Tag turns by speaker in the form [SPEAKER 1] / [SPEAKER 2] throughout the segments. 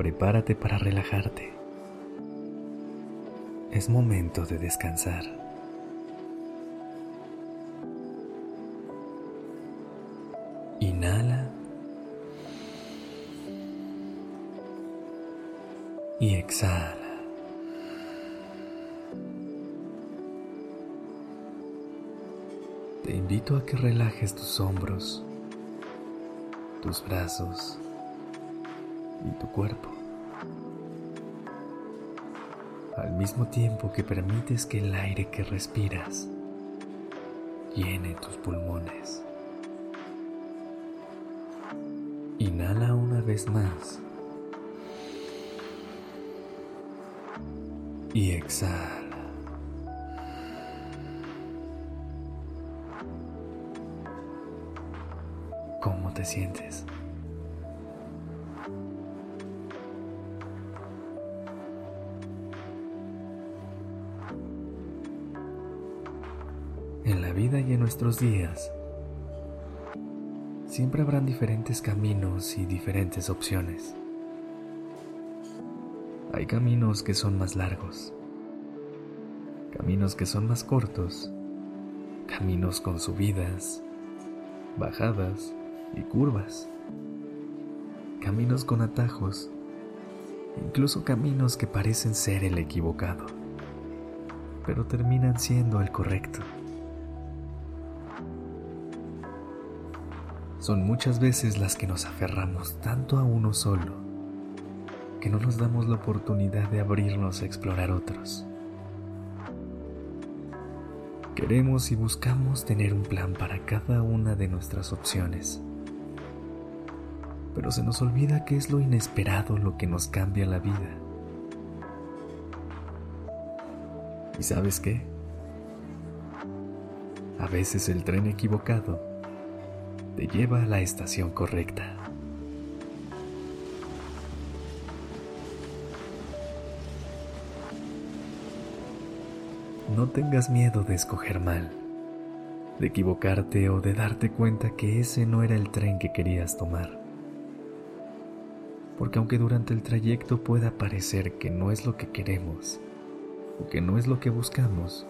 [SPEAKER 1] Prepárate para relajarte. Es momento de descansar. Inhala. Y exhala. Te invito a que relajes tus hombros tus brazos y tu cuerpo. Al mismo tiempo que permites que el aire que respiras llene tus pulmones. Inhala una vez más. Y exhala. ¿Cómo te sientes? En la vida y en nuestros días, siempre habrán diferentes caminos y diferentes opciones. Hay caminos que son más largos, caminos que son más cortos, caminos con subidas, bajadas, y curvas, caminos con atajos, incluso caminos que parecen ser el equivocado, pero terminan siendo el correcto. Son muchas veces las que nos aferramos tanto a uno solo que no nos damos la oportunidad de abrirnos a explorar otros. Queremos y buscamos tener un plan para cada una de nuestras opciones pero se nos olvida que es lo inesperado lo que nos cambia la vida. ¿Y sabes qué? A veces el tren equivocado te lleva a la estación correcta. No tengas miedo de escoger mal, de equivocarte o de darte cuenta que ese no era el tren que querías tomar porque aunque durante el trayecto pueda parecer que no es lo que queremos o que no es lo que buscamos,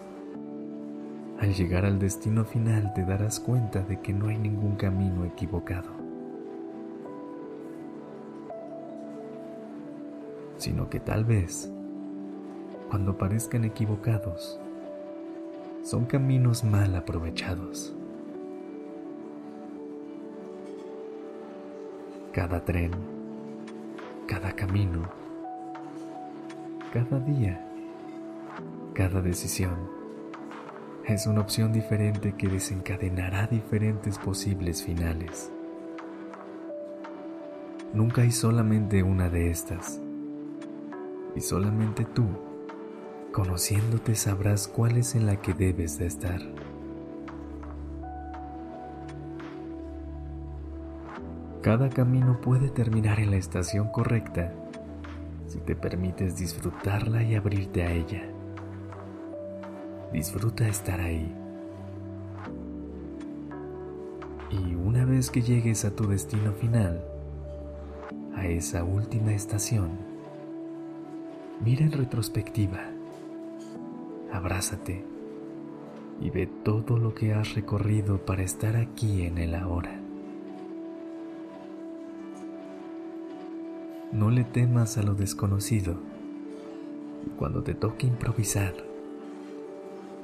[SPEAKER 1] al llegar al destino final te darás cuenta de que no hay ningún camino equivocado, sino que tal vez, cuando parezcan equivocados, son caminos mal aprovechados. Cada tren cada camino, cada día, cada decisión es una opción diferente que desencadenará diferentes posibles finales. Nunca hay solamente una de estas. Y solamente tú, conociéndote, sabrás cuál es en la que debes de estar. Cada camino puede terminar en la estación correcta si te permites disfrutarla y abrirte a ella. Disfruta estar ahí. Y una vez que llegues a tu destino final, a esa última estación, mira en retrospectiva, abrázate y ve todo lo que has recorrido para estar aquí en el ahora. No le temas a lo desconocido. Y cuando te toque improvisar,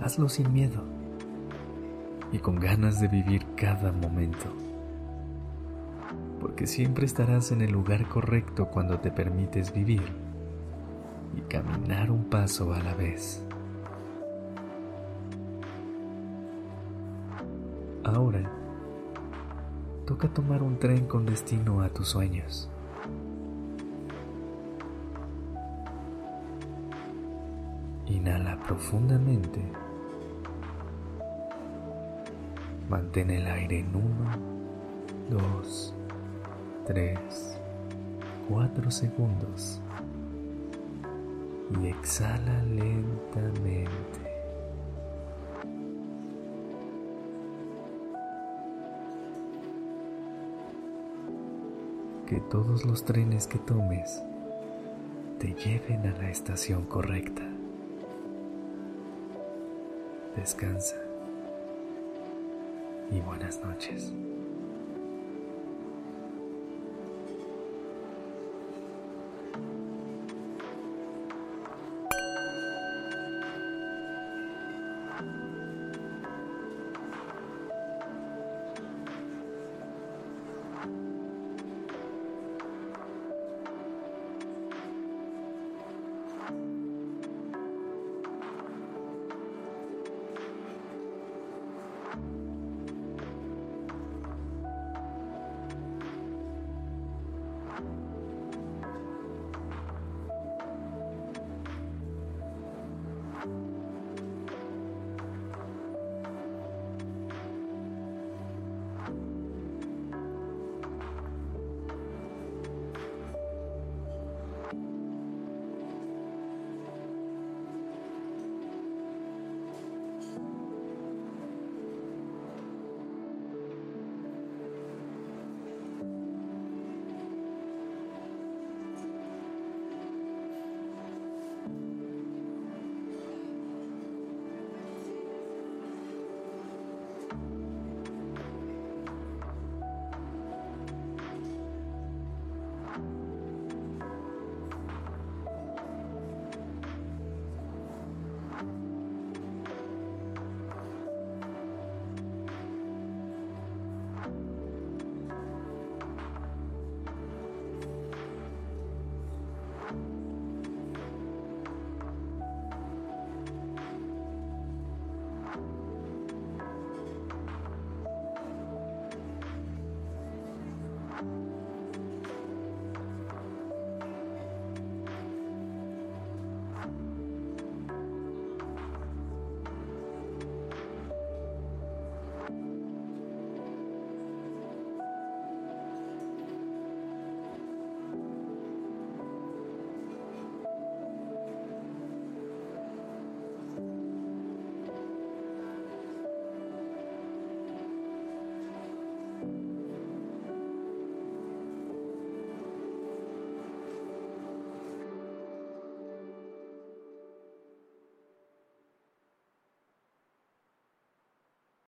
[SPEAKER 1] hazlo sin miedo y con ganas de vivir cada momento. Porque siempre estarás en el lugar correcto cuando te permites vivir y caminar un paso a la vez. Ahora, toca tomar un tren con destino a tus sueños. Inhala profundamente. Mantén el aire en 1, 2, 3, 4 segundos y exhala lentamente. Que todos los trenes que tomes te lleven a la estación correcta. Descansa y buenas noches.